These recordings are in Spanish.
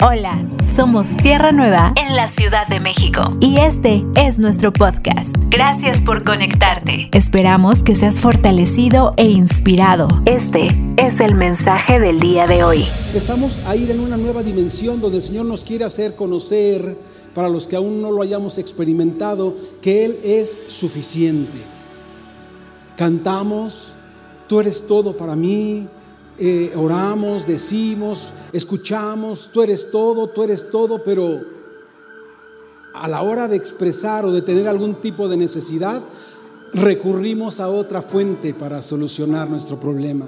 Hola, somos Tierra Nueva en la Ciudad de México y este es nuestro podcast. Gracias por conectarte. Esperamos que seas fortalecido e inspirado. Este es el mensaje del día de hoy. Empezamos a ir en una nueva dimensión donde el Señor nos quiere hacer conocer, para los que aún no lo hayamos experimentado, que Él es suficiente. Cantamos, tú eres todo para mí, eh, oramos, decimos, escuchamos, tú eres todo, tú eres todo, pero a la hora de expresar o de tener algún tipo de necesidad, recurrimos a otra fuente para solucionar nuestro problema.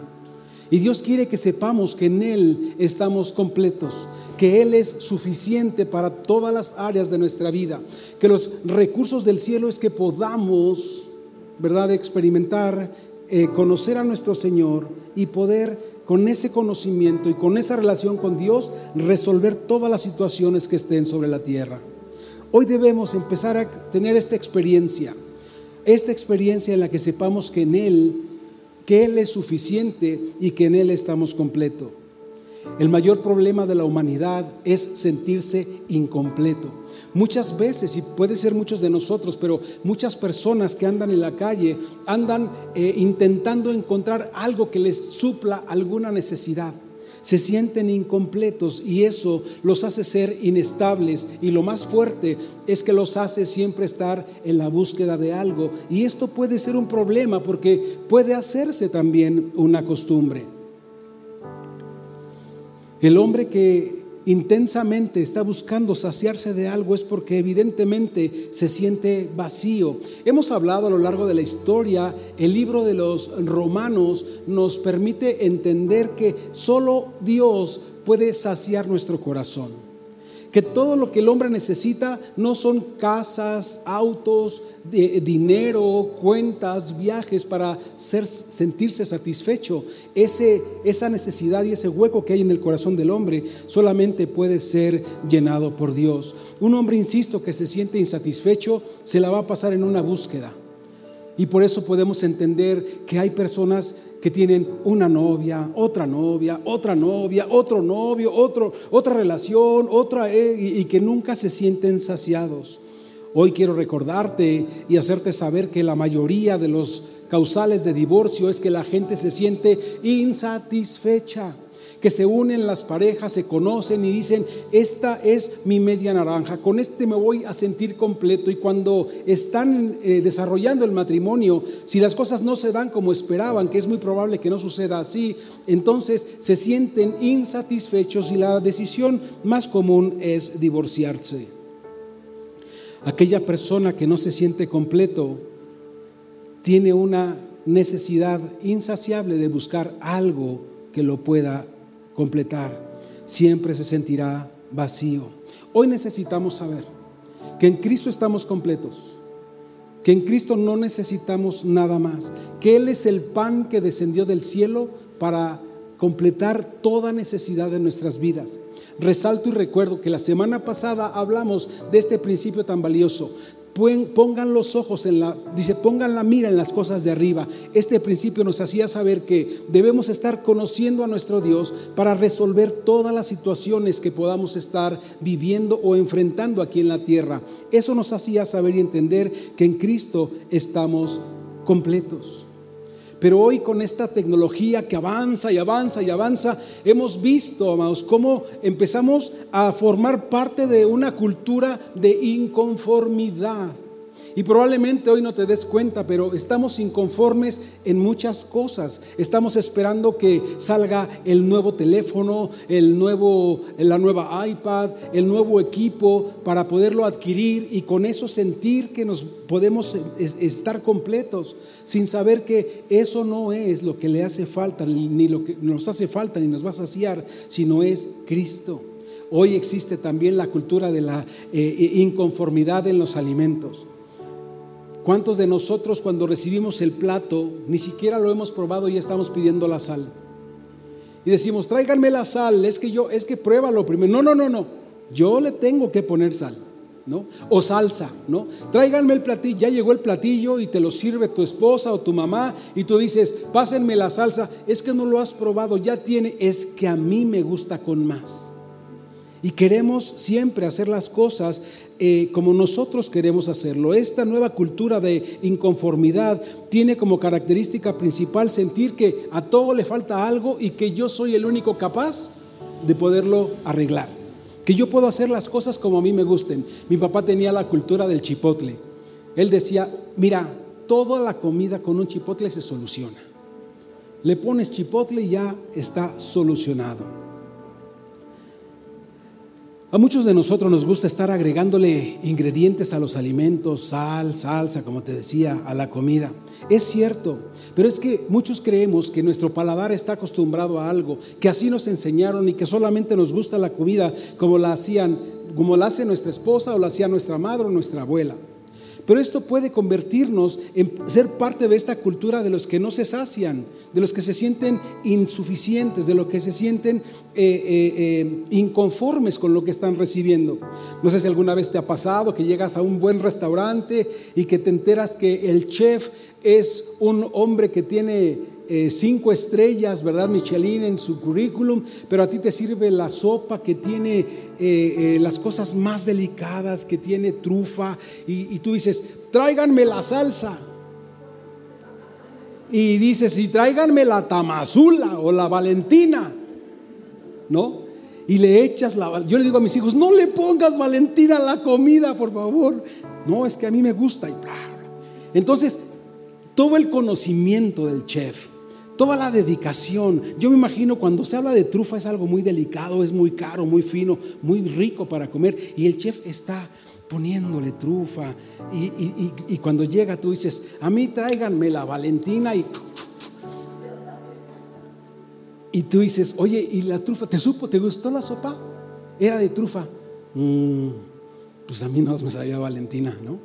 Y Dios quiere que sepamos que en Él estamos completos, que Él es suficiente para todas las áreas de nuestra vida, que los recursos del cielo es que podamos, ¿verdad?, experimentar, eh, conocer a nuestro Señor y poder con ese conocimiento y con esa relación con Dios, resolver todas las situaciones que estén sobre la tierra. Hoy debemos empezar a tener esta experiencia, esta experiencia en la que sepamos que en Él, que Él es suficiente y que en Él estamos completos. El mayor problema de la humanidad es sentirse incompleto. Muchas veces, y puede ser muchos de nosotros, pero muchas personas que andan en la calle andan eh, intentando encontrar algo que les supla alguna necesidad. Se sienten incompletos y eso los hace ser inestables y lo más fuerte es que los hace siempre estar en la búsqueda de algo. Y esto puede ser un problema porque puede hacerse también una costumbre. El hombre que intensamente está buscando saciarse de algo es porque evidentemente se siente vacío. Hemos hablado a lo largo de la historia, el libro de los romanos nos permite entender que solo Dios puede saciar nuestro corazón que todo lo que el hombre necesita no son casas, autos, dinero, cuentas, viajes para ser, sentirse satisfecho. Ese, esa necesidad y ese hueco que hay en el corazón del hombre solamente puede ser llenado por Dios. Un hombre, insisto, que se siente insatisfecho, se la va a pasar en una búsqueda. Y por eso podemos entender que hay personas que tienen una novia, otra novia, otra novia, otro novio, otro, otra relación, otra, eh, y, y que nunca se sienten saciados. Hoy quiero recordarte y hacerte saber que la mayoría de los causales de divorcio es que la gente se siente insatisfecha que se unen las parejas, se conocen y dicen, esta es mi media naranja, con este me voy a sentir completo. Y cuando están eh, desarrollando el matrimonio, si las cosas no se dan como esperaban, que es muy probable que no suceda así, entonces se sienten insatisfechos y la decisión más común es divorciarse. Aquella persona que no se siente completo tiene una necesidad insaciable de buscar algo que lo pueda completar, siempre se sentirá vacío. Hoy necesitamos saber que en Cristo estamos completos, que en Cristo no necesitamos nada más, que Él es el pan que descendió del cielo para completar toda necesidad de nuestras vidas. Resalto y recuerdo que la semana pasada hablamos de este principio tan valioso pongan los ojos en la, dice, pongan la mira en las cosas de arriba. Este principio nos hacía saber que debemos estar conociendo a nuestro Dios para resolver todas las situaciones que podamos estar viviendo o enfrentando aquí en la tierra. Eso nos hacía saber y entender que en Cristo estamos completos. Pero hoy con esta tecnología que avanza y avanza y avanza, hemos visto, amados, cómo empezamos a formar parte de una cultura de inconformidad. Y probablemente hoy no te des cuenta, pero estamos inconformes en muchas cosas. Estamos esperando que salga el nuevo teléfono, el nuevo, la nueva iPad, el nuevo equipo para poderlo adquirir y con eso sentir que nos podemos estar completos, sin saber que eso no es lo que le hace falta, ni lo que nos hace falta, ni nos va a saciar, sino es Cristo. Hoy existe también la cultura de la eh, inconformidad en los alimentos. ¿Cuántos de nosotros cuando recibimos el plato ni siquiera lo hemos probado y estamos pidiendo la sal? Y decimos, tráiganme la sal, es que yo, es que pruébalo primero. No, no, no, no. Yo le tengo que poner sal, ¿no? O salsa, ¿no? Tráiganme el platillo, ya llegó el platillo y te lo sirve tu esposa o tu mamá y tú dices, pásenme la salsa, es que no lo has probado, ya tiene, es que a mí me gusta con más. Y queremos siempre hacer las cosas eh, como nosotros queremos hacerlo. Esta nueva cultura de inconformidad tiene como característica principal sentir que a todo le falta algo y que yo soy el único capaz de poderlo arreglar. Que yo puedo hacer las cosas como a mí me gusten. Mi papá tenía la cultura del chipotle. Él decía, mira, toda la comida con un chipotle se soluciona. Le pones chipotle y ya está solucionado. A muchos de nosotros nos gusta estar agregándole ingredientes a los alimentos, sal, salsa, como te decía, a la comida. Es cierto, pero es que muchos creemos que nuestro paladar está acostumbrado a algo, que así nos enseñaron y que solamente nos gusta la comida como la hacían, como la hace nuestra esposa o la hacía nuestra madre o nuestra abuela. Pero esto puede convertirnos en ser parte de esta cultura de los que no se sacian, de los que se sienten insuficientes, de los que se sienten eh, eh, eh, inconformes con lo que están recibiendo. No sé si alguna vez te ha pasado que llegas a un buen restaurante y que te enteras que el chef es un hombre que tiene cinco estrellas, ¿verdad? Michelin en su currículum, pero a ti te sirve la sopa que tiene las cosas más delicadas, que tiene trufa, y, y tú dices, tráiganme la salsa. Y dices, y tráiganme la tamazula o la valentina, ¿no? Y le echas la... Yo le digo a mis hijos, no le pongas valentina a la comida, por favor. No, es que a mí me gusta. Y Entonces, todo el conocimiento del chef, toda la dedicación. Yo me imagino cuando se habla de trufa es algo muy delicado, es muy caro, muy fino, muy rico para comer. Y el chef está poniéndole trufa. Y, cuando llega tú dices, a mí tráiganme la Valentina y... Y tú dices, oye, ¿y la trufa? ¿Te supo? ¿Te gustó la sopa? Era de trufa. Mm, pues a mí no me sabía Valentina, ¿no?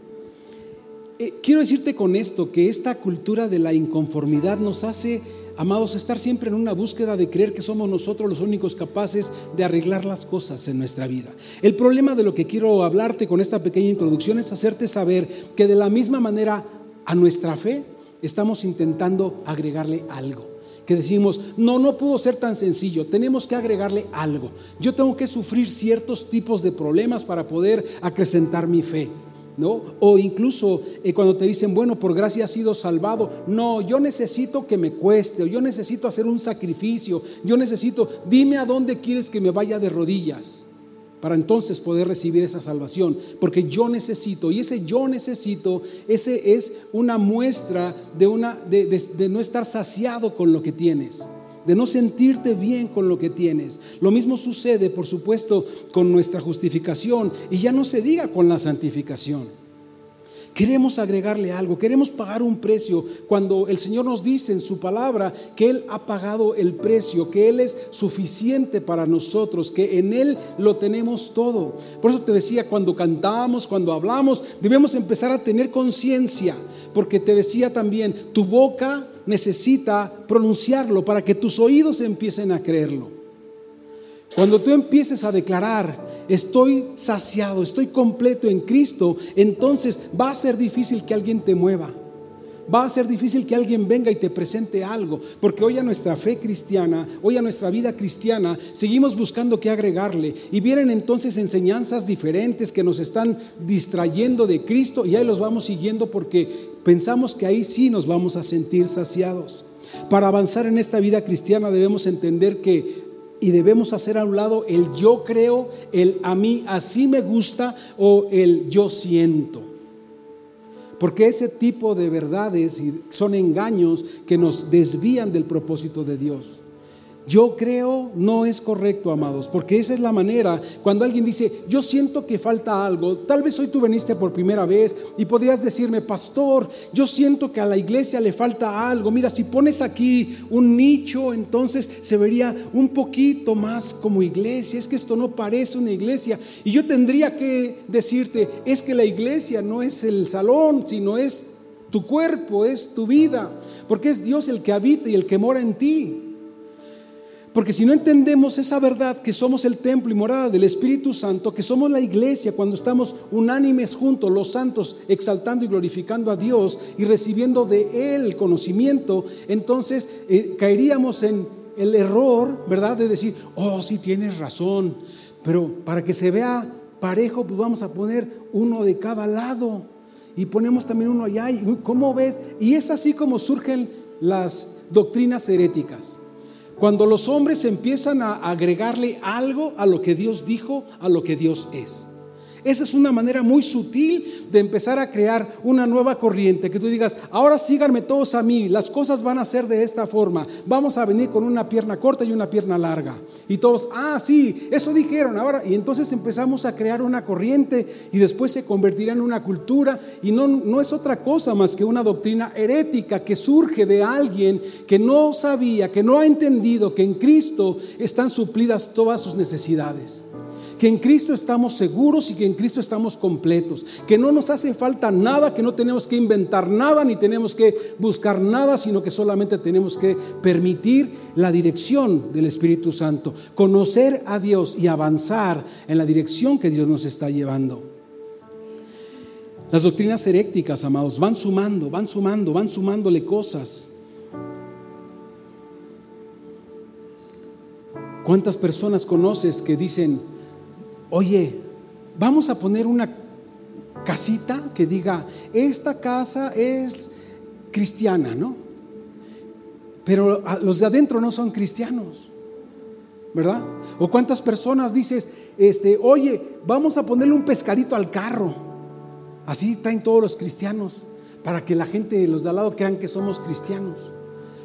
Eh, quiero decirte con esto que esta cultura de la inconformidad nos hace Amados, estar siempre en una búsqueda de creer que somos nosotros los únicos capaces de arreglar las cosas en nuestra vida. El problema de lo que quiero hablarte con esta pequeña introducción es hacerte saber que de la misma manera a nuestra fe estamos intentando agregarle algo. Que decimos, no, no pudo ser tan sencillo, tenemos que agregarle algo. Yo tengo que sufrir ciertos tipos de problemas para poder acrecentar mi fe. ¿No? O incluso eh, cuando te dicen, bueno, por gracia has sido salvado. No, yo necesito que me cueste, o yo necesito hacer un sacrificio, yo necesito, dime a dónde quieres que me vaya de rodillas para entonces poder recibir esa salvación. Porque yo necesito, y ese yo necesito, ese es una muestra de, una, de no estar saciado con lo que tienes de no sentirte bien con lo que tienes. Lo mismo sucede, por supuesto, con nuestra justificación y ya no se diga con la santificación. Queremos agregarle algo, queremos pagar un precio cuando el Señor nos dice en su palabra que Él ha pagado el precio, que Él es suficiente para nosotros, que en Él lo tenemos todo. Por eso te decía, cuando cantamos, cuando hablamos, debemos empezar a tener conciencia, porque te decía también, tu boca necesita pronunciarlo para que tus oídos empiecen a creerlo. Cuando tú empieces a declarar, estoy saciado, estoy completo en Cristo, entonces va a ser difícil que alguien te mueva va a ser difícil que alguien venga y te presente algo, porque hoy a nuestra fe cristiana, hoy a nuestra vida cristiana, seguimos buscando qué agregarle y vienen entonces enseñanzas diferentes que nos están distrayendo de Cristo y ahí los vamos siguiendo porque pensamos que ahí sí nos vamos a sentir saciados. Para avanzar en esta vida cristiana debemos entender que y debemos hacer a un lado el yo creo, el a mí así me gusta o el yo siento. Porque ese tipo de verdades son engaños que nos desvían del propósito de Dios. Yo creo no es correcto, amados, porque esa es la manera cuando alguien dice, yo siento que falta algo, tal vez hoy tú veniste por primera vez y podrías decirme, pastor, yo siento que a la iglesia le falta algo, mira, si pones aquí un nicho, entonces se vería un poquito más como iglesia, es que esto no parece una iglesia. Y yo tendría que decirte, es que la iglesia no es el salón, sino es tu cuerpo, es tu vida, porque es Dios el que habita y el que mora en ti. Porque si no entendemos esa verdad, que somos el templo y morada del Espíritu Santo, que somos la iglesia cuando estamos unánimes juntos, los santos, exaltando y glorificando a Dios y recibiendo de Él conocimiento, entonces eh, caeríamos en el error, ¿verdad? De decir, oh, sí tienes razón. Pero para que se vea parejo, pues vamos a poner uno de cada lado. Y ponemos también uno allá. ¿Y ¿Cómo ves? Y es así como surgen las doctrinas heréticas. Cuando los hombres empiezan a agregarle algo a lo que Dios dijo, a lo que Dios es. Esa es una manera muy sutil de empezar a crear una nueva corriente, que tú digas, ahora síganme todos a mí, las cosas van a ser de esta forma, vamos a venir con una pierna corta y una pierna larga. Y todos, ah, sí, eso dijeron ahora. Y entonces empezamos a crear una corriente y después se convertirá en una cultura y no, no es otra cosa más que una doctrina herética que surge de alguien que no sabía, que no ha entendido que en Cristo están suplidas todas sus necesidades que en Cristo estamos seguros y que en Cristo estamos completos, que no nos hace falta nada, que no tenemos que inventar nada ni tenemos que buscar nada, sino que solamente tenemos que permitir la dirección del Espíritu Santo, conocer a Dios y avanzar en la dirección que Dios nos está llevando. Las doctrinas herécticas, amados, van sumando, van sumando, van sumándole cosas. ¿Cuántas personas conoces que dicen, oye, vamos a poner una casita que diga, esta casa es cristiana, ¿no? Pero los de adentro no son cristianos, ¿verdad? O cuántas personas dices, este, oye, vamos a ponerle un pescadito al carro. Así traen todos los cristianos, para que la gente, los de al lado, crean que somos cristianos.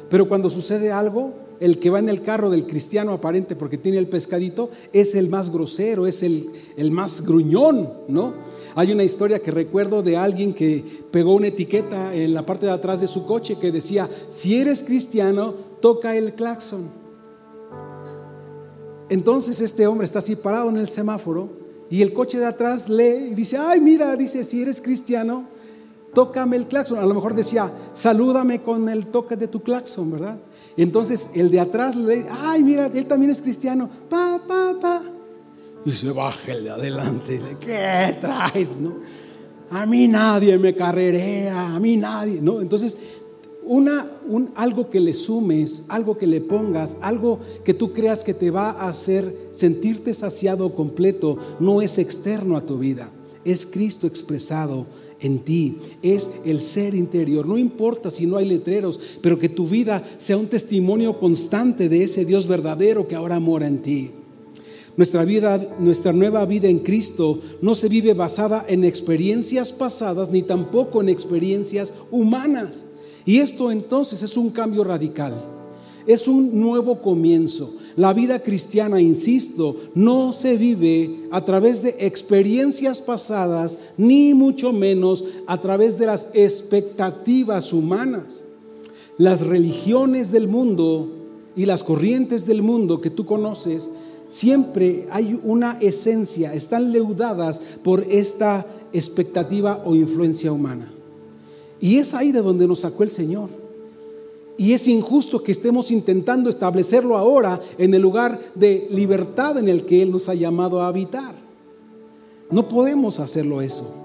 Pero cuando sucede algo, el que va en el carro del cristiano aparente porque tiene el pescadito es el más grosero, es el, el más gruñón, ¿no? Hay una historia que recuerdo de alguien que pegó una etiqueta en la parte de atrás de su coche que decía, si eres cristiano, toca el claxon. Entonces este hombre está así parado en el semáforo y el coche de atrás lee y dice, ay mira, dice, si eres cristiano, tócame el claxon. A lo mejor decía, salúdame con el toque de tu claxon, ¿verdad? Entonces el de atrás le dice, ay, mira, él también es cristiano, pa, pa, pa. Y se baja el de adelante, ¿qué traes? No? A mí nadie me carrerea, a mí nadie, ¿no? Entonces, una, un, algo que le sumes, algo que le pongas, algo que tú creas que te va a hacer sentirte saciado completo, no es externo a tu vida, es Cristo expresado en ti, es el ser interior. No importa si no hay letreros, pero que tu vida sea un testimonio constante de ese Dios verdadero que ahora mora en ti. Nuestra vida, nuestra nueva vida en Cristo no se vive basada en experiencias pasadas ni tampoco en experiencias humanas. Y esto entonces es un cambio radical. Es un nuevo comienzo. La vida cristiana, insisto, no se vive a través de experiencias pasadas, ni mucho menos a través de las expectativas humanas. Las religiones del mundo y las corrientes del mundo que tú conoces, siempre hay una esencia, están leudadas por esta expectativa o influencia humana. Y es ahí de donde nos sacó el Señor. Y es injusto que estemos intentando establecerlo ahora en el lugar de libertad en el que Él nos ha llamado a habitar. No podemos hacerlo eso.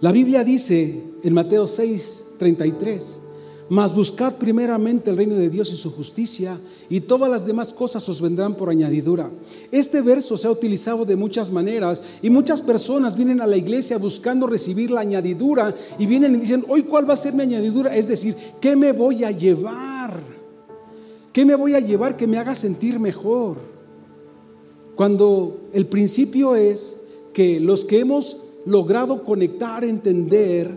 La Biblia dice en Mateo 6, 33, mas buscad primeramente el reino de Dios y su justicia, y todas las demás cosas os vendrán por añadidura. Este verso se ha utilizado de muchas maneras, y muchas personas vienen a la iglesia buscando recibir la añadidura, y vienen y dicen, hoy cuál va a ser mi añadidura, es decir, ¿qué me voy a llevar? ¿Qué me voy a llevar que me haga sentir mejor? Cuando el principio es que los que hemos logrado conectar, entender,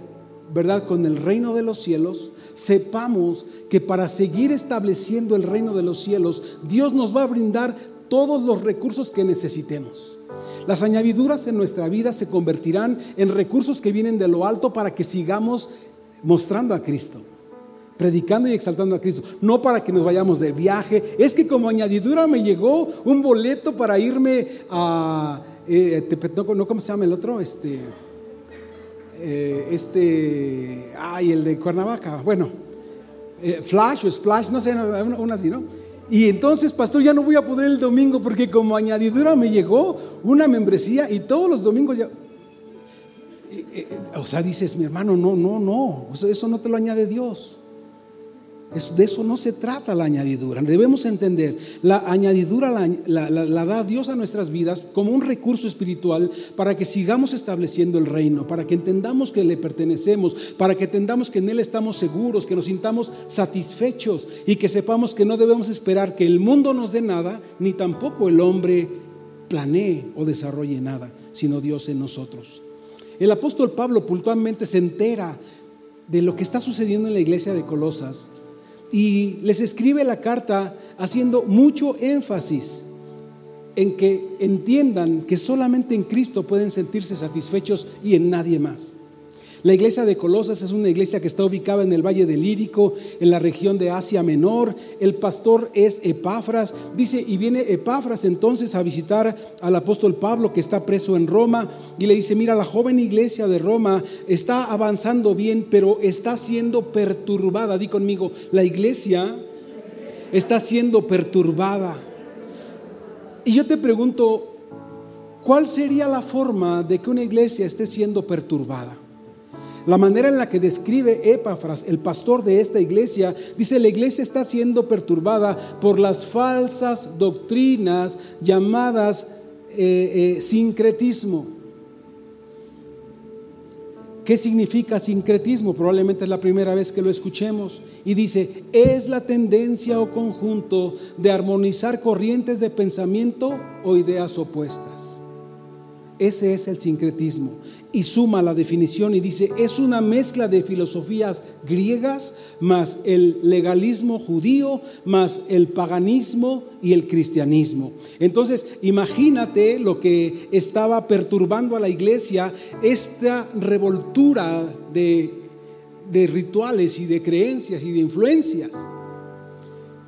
¿verdad?, con el reino de los cielos, sepamos que para seguir estableciendo el reino de los cielos, Dios nos va a brindar todos los recursos que necesitemos. Las añadiduras en nuestra vida se convertirán en recursos que vienen de lo alto para que sigamos mostrando a Cristo, predicando y exaltando a Cristo, no para que nos vayamos de viaje. Es que como añadidura me llegó un boleto para irme a, eh, no, ¿cómo se llama el otro? Este, eh, este, ay, el de Cuernavaca, bueno, eh, Flash o Splash, no sé, una así, ¿no? Y entonces, pastor, ya no voy a poder el domingo porque como añadidura me llegó una membresía y todos los domingos ya... Eh, o sea, dices, mi hermano, no, no, no, eso no te lo añade Dios. De eso no se trata la añadidura. Debemos entender, la añadidura la, da Dios a nuestras vidas como un recurso espiritual para que sigamos estableciendo el reino, para que entendamos que le pertenecemos, para que entendamos que en Él estamos seguros, que nos sintamos satisfechos y que sepamos que no debemos esperar que el mundo nos dé nada, ni tampoco el hombre planee o desarrolle nada, sino Dios en nosotros. El apóstol Pablo puntualmente se entera de lo que está sucediendo en la iglesia de Colosas y les escribe la carta haciendo mucho énfasis en que entiendan que solamente en Cristo pueden sentirse satisfechos y en nadie más. La iglesia de Colosas es una iglesia que está ubicada en el Valle del Lírico, en la región de Asia Menor. El pastor es Epafras. Dice, y viene Epafras entonces a visitar al apóstol Pablo que está preso en Roma y le dice, mira, la joven iglesia de Roma está avanzando bien, pero está siendo perturbada. Di conmigo, la iglesia está siendo perturbada. Y yo te pregunto, ¿cuál sería la forma de que una iglesia esté siendo perturbada? La manera en la que describe Epafras, el pastor de esta iglesia, dice, la iglesia está siendo perturbada por las falsas doctrinas llamadas eh, eh, sincretismo. ¿Qué significa sincretismo? Probablemente es la primera vez que lo escuchemos. Y dice, es la tendencia o conjunto de armonizar corrientes de pensamiento o ideas opuestas. Ese es el sincretismo y suma la definición y dice, es una mezcla de filosofías griegas más el legalismo judío, más el paganismo y el cristianismo. Entonces, imagínate lo que estaba perturbando a la iglesia, esta revoltura de, de rituales y de creencias y de influencias.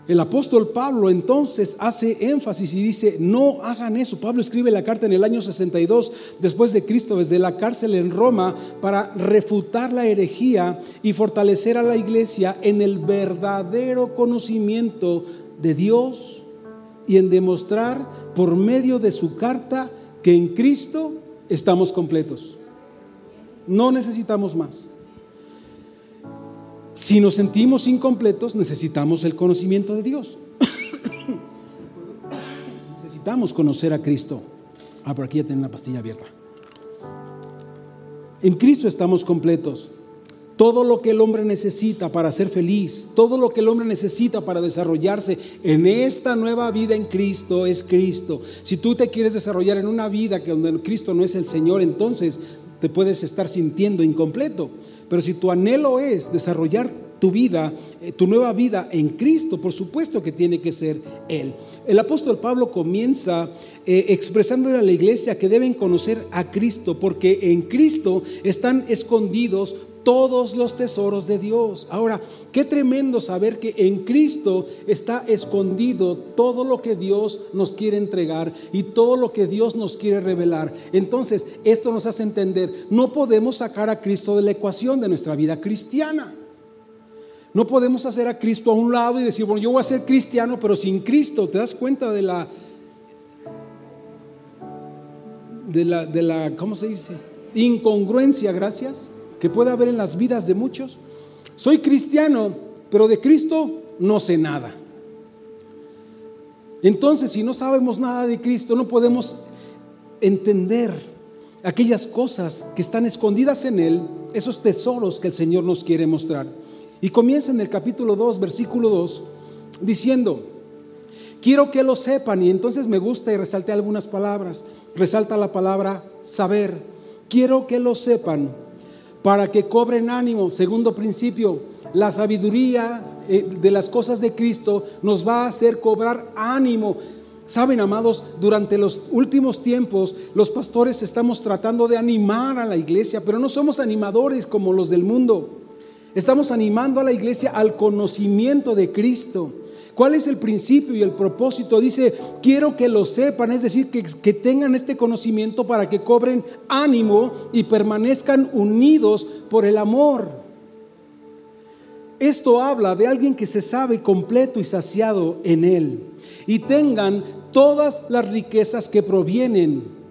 El apóstol Pablo entonces hace énfasis y dice, no hagan eso. Pablo escribe la carta en el año 62 después de Cristo desde la cárcel en Roma para refutar la herejía y fortalecer a la iglesia en el verdadero conocimiento de Dios y en demostrar por medio de su carta que en Cristo estamos completos. No necesitamos más. Si nos sentimos incompletos, necesitamos el conocimiento de Dios. necesitamos conocer a Cristo. Ah, por aquí ya tengo una pastilla abierta. En Cristo estamos completos. Todo lo que el hombre necesita para ser feliz, todo lo que el hombre necesita para desarrollarse en esta nueva vida en Cristo es Cristo. Si tú te quieres desarrollar en una vida que donde Cristo no es el Señor, entonces te puedes estar sintiendo incompleto. Pero si tu anhelo es desarrollar tu vida, eh, tu nueva vida en Cristo, por supuesto que tiene que ser Él. El apóstol Pablo comienza eh, expresándole a la iglesia que deben conocer a Cristo, porque en Cristo están escondidos todos los tesoros de Dios. Ahora, qué tremendo saber que en Cristo está escondido todo lo que Dios nos quiere entregar y todo lo que Dios nos quiere revelar. Entonces, esto nos hace entender, no podemos sacar a Cristo de la ecuación de nuestra vida cristiana. No podemos hacer a Cristo a un lado y decir, bueno, yo voy a ser cristiano, pero sin Cristo. ¿Te das cuenta de la, de la, de la ¿cómo se dice? Incongruencia, gracias, que puede haber en las vidas de muchos. Soy cristiano, pero de Cristo no sé nada. Entonces, si no sabemos nada de Cristo, no podemos entender aquellas cosas que están escondidas en Él, esos tesoros que el Señor nos quiere mostrar. Y comienza en el capítulo 2, versículo 2, diciendo, quiero que lo sepan, y entonces me gusta y resalte algunas palabras, resalta la palabra saber, quiero que lo sepan para que cobren ánimo. Segundo principio, la sabiduría eh, de las cosas de Cristo nos va a hacer cobrar ánimo. Saben, amados, durante los últimos tiempos los pastores estamos tratando de animar a la iglesia, pero no somos animadores como los del mundo. Estamos animando a la iglesia al conocimiento de Cristo. ¿Cuál es el principio y el propósito? Dice, quiero que lo sepan, es decir, que, que, tengan este conocimiento para que cobren ánimo y permanezcan unidos por el amor. Esto habla de alguien que se sabe completo y saciado en Él y tengan todas las riquezas que provienen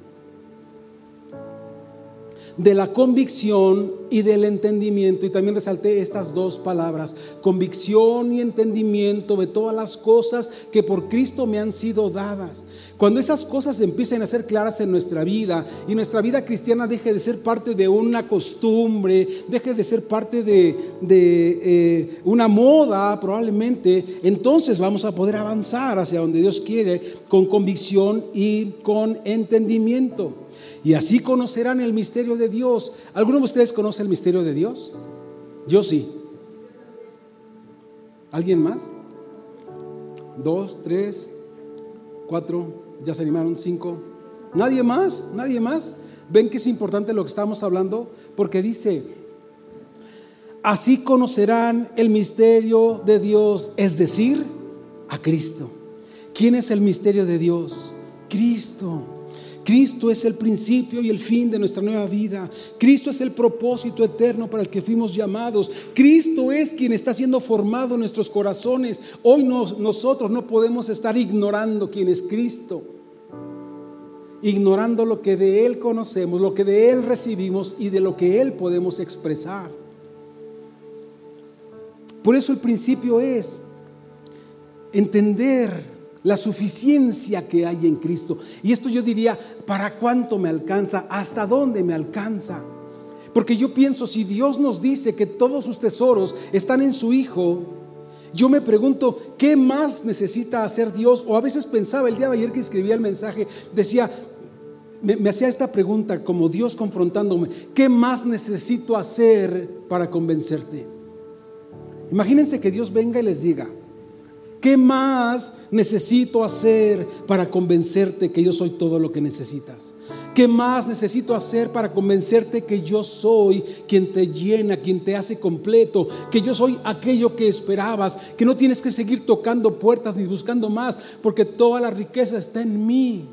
de la convicción y del entendimiento. Y también resalté estas dos palabras, convicción y entendimiento de todas las cosas que por Cristo me han sido dadas. Cuando esas cosas empiecen a ser claras en nuestra vida y nuestra vida cristiana deje de ser parte de una costumbre, deje de ser parte de, eh, una moda probablemente, entonces vamos a poder avanzar hacia donde Dios quiere con convicción y con entendimiento. Y así conocerán el misterio de Dios. ¿Alguno de ustedes conoce el misterio de Dios? Yo sí. ¿Alguien más? Dos, tres, cuatro, ya se animaron cinco. ¿Nadie más? ¿Nadie más? ¿Ven que es importante lo que estamos hablando? Porque dice, así conocerán el misterio de Dios, es decir, a Cristo. ¿Quién es el misterio de Dios? Cristo. Cristo es el principio y el fin de nuestra nueva vida. Cristo es el propósito eterno para el que fuimos llamados. Cristo es quien está siendo formado en nuestros corazones. Hoy nosotros no podemos estar ignorando quién es Cristo. Ignorando lo que de Él conocemos, lo que de Él recibimos y de lo que Él podemos expresar. Por eso el principio es entender la suficiencia que hay en Cristo. Y esto yo diría, ¿para cuánto me alcanza? ¿Hasta dónde me alcanza? Porque yo pienso, si Dios nos dice que todos sus tesoros están en su Hijo, yo me pregunto, ¿qué más necesita hacer Dios? O a veces pensaba, el día de ayer que escribía el mensaje, decía, me, hacía esta pregunta como Dios confrontándome, ¿qué más necesito hacer para convencerte? Imagínense que Dios venga y les diga, ¿Qué más necesito hacer para convencerte que yo soy todo lo que necesitas? ¿Qué más necesito hacer para convencerte que yo soy quien te llena, quien te hace completo, que yo soy aquello que esperabas, que no tienes que seguir tocando puertas ni buscando más, porque toda la riqueza está en mí?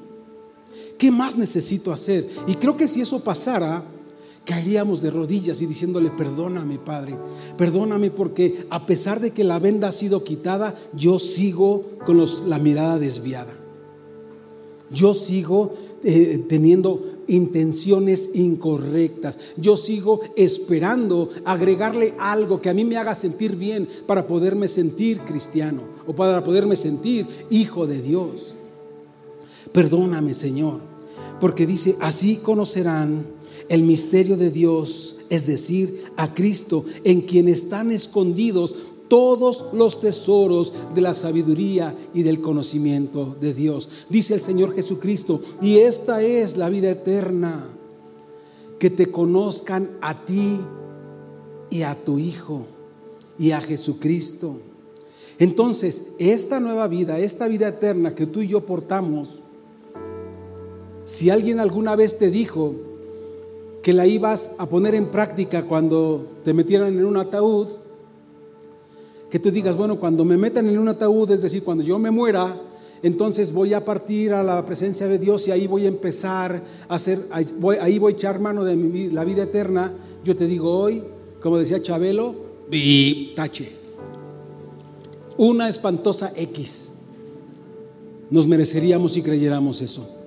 ¿Qué más necesito hacer? Y creo que si eso pasara, caeríamos de rodillas y diciéndole, perdóname Padre, perdóname porque a pesar de que la venda ha sido quitada, yo sigo con la mirada desviada. Yo sigo eh, teniendo intenciones incorrectas. Yo sigo esperando agregarle algo que a mí me haga sentir bien para poderme sentir cristiano o para poderme sentir hijo de Dios. Perdóname, Señor, porque dice, así conocerán el misterio de Dios, es decir, a Cristo, en quien están escondidos todos los tesoros de la sabiduría y del conocimiento de Dios. Dice el Señor Jesucristo, y esta es la vida eterna, que te conozcan a ti y a tu Hijo y a Jesucristo. Entonces, esta nueva vida, esta vida eterna que tú y yo portamos, si alguien alguna vez te dijo, que la ibas a poner en práctica cuando te metieran en un ataúd, que tú digas, bueno, cuando me metan en un ataúd, es decir, cuando yo me muera, entonces voy a partir a la presencia de Dios y ahí voy a empezar a hacer, ahí voy a echar mano de mi, la vida eterna. Yo te digo hoy, como decía Chabelo, tache. Una espantosa X. Nos mereceríamos si creyéramos eso.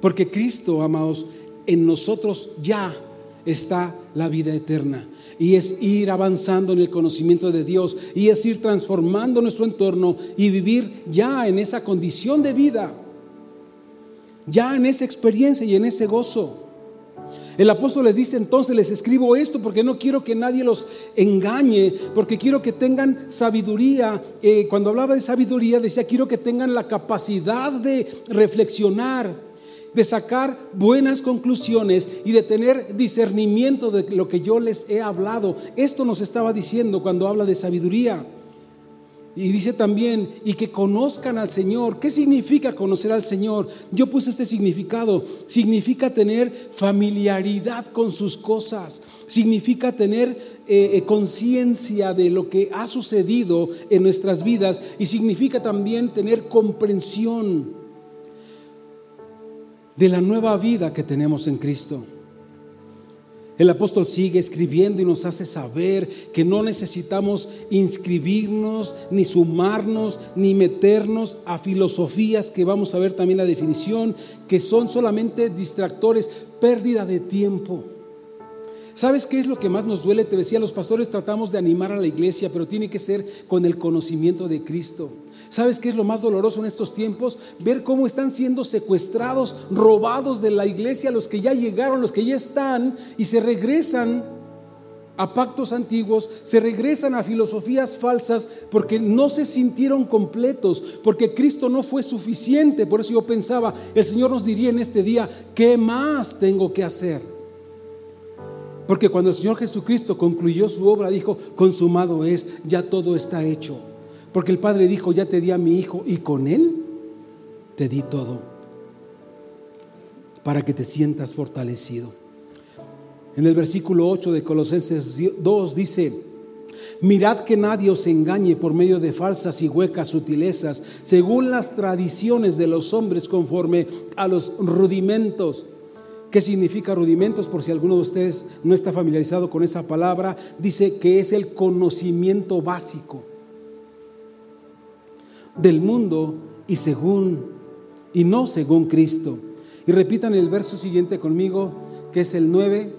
Porque Cristo, amados, en nosotros ya está la vida eterna. Y es ir avanzando en el conocimiento de Dios. Y es ir transformando nuestro entorno y vivir ya en esa condición de vida. Ya en esa experiencia y en ese gozo. El apóstol les dice entonces, les escribo esto porque no quiero que nadie los engañe, porque quiero que tengan sabiduría. Eh, cuando hablaba de sabiduría decía, quiero que tengan la capacidad de reflexionar de sacar buenas conclusiones y de tener discernimiento de lo que yo les he hablado. Esto nos estaba diciendo cuando habla de sabiduría. Y dice también, y que conozcan al Señor. ¿Qué significa conocer al Señor? Yo puse este significado. Significa tener familiaridad con sus cosas. Significa tener eh, eh, conciencia de lo que ha sucedido en nuestras vidas. Y significa también tener comprensión de la nueva vida que tenemos en Cristo. El apóstol sigue escribiendo y nos hace saber que no necesitamos inscribirnos, ni sumarnos, ni meternos a filosofías que vamos a ver también la definición, que son solamente distractores, pérdida de tiempo. ¿Sabes qué es lo que más nos duele? Te decía, los pastores tratamos de animar a la iglesia, pero tiene que ser con el conocimiento de Cristo. ¿Sabes qué es lo más doloroso en estos tiempos? Ver cómo están siendo secuestrados, robados de la iglesia, los que ya llegaron, los que ya están, y se regresan a pactos antiguos, se regresan a filosofías falsas porque no se sintieron completos, porque Cristo no fue suficiente. Por eso yo pensaba, el Señor nos diría en este día, ¿qué más tengo que hacer? Porque cuando el Señor Jesucristo concluyó su obra, dijo, consumado es, ya todo está hecho. Porque el Padre dijo, ya te di a mi Hijo y con Él te di todo, para que te sientas fortalecido. En el versículo 8 de Colosenses 2 dice, mirad que nadie os engañe por medio de falsas y huecas sutilezas, según las tradiciones de los hombres conforme a los rudimentos. ¿Qué significa rudimentos? Por si alguno de ustedes no está familiarizado con esa palabra, dice que es el conocimiento básico del mundo y según y no según Cristo. Y repitan el verso siguiente conmigo, que es el 9.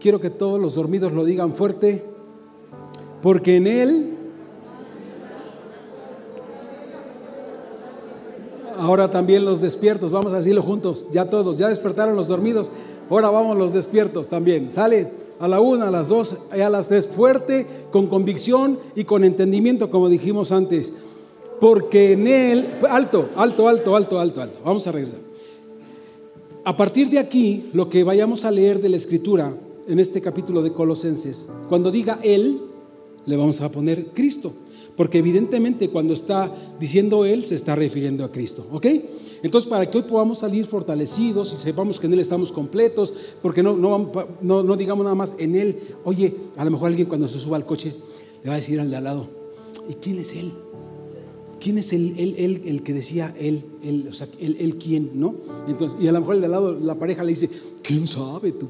Quiero que todos los dormidos lo digan fuerte, porque en Él, ahora también los despiertos, vamos a decirlo juntos, ya todos, ya despertaron los dormidos, ahora vamos los despiertos también, sale a la una, a las dos y a las tres, fuerte, con convicción y con entendimiento, como dijimos antes, porque en Él, alto, alto, alto, alto, alto, alto, vamos a regresar. A partir de aquí, lo que vayamos a leer de la escritura, en este capítulo de Colosenses. Cuando diga Él, le vamos a poner Cristo, porque evidentemente cuando está diciendo Él, se está refiriendo a Cristo, ¿ok? Entonces, para que hoy podamos salir fortalecidos y sepamos que en Él estamos completos, porque no, no, no, digamos nada más en Él, oye, a lo mejor alguien cuando se suba al coche le va a decir al de al lado, ¿y quién es Él? ¿Quién es el, él, el que decía él, o sea, él quién, no? Entonces, y a lo mejor el de al lado, la pareja le dice, ¿quién sabe tú?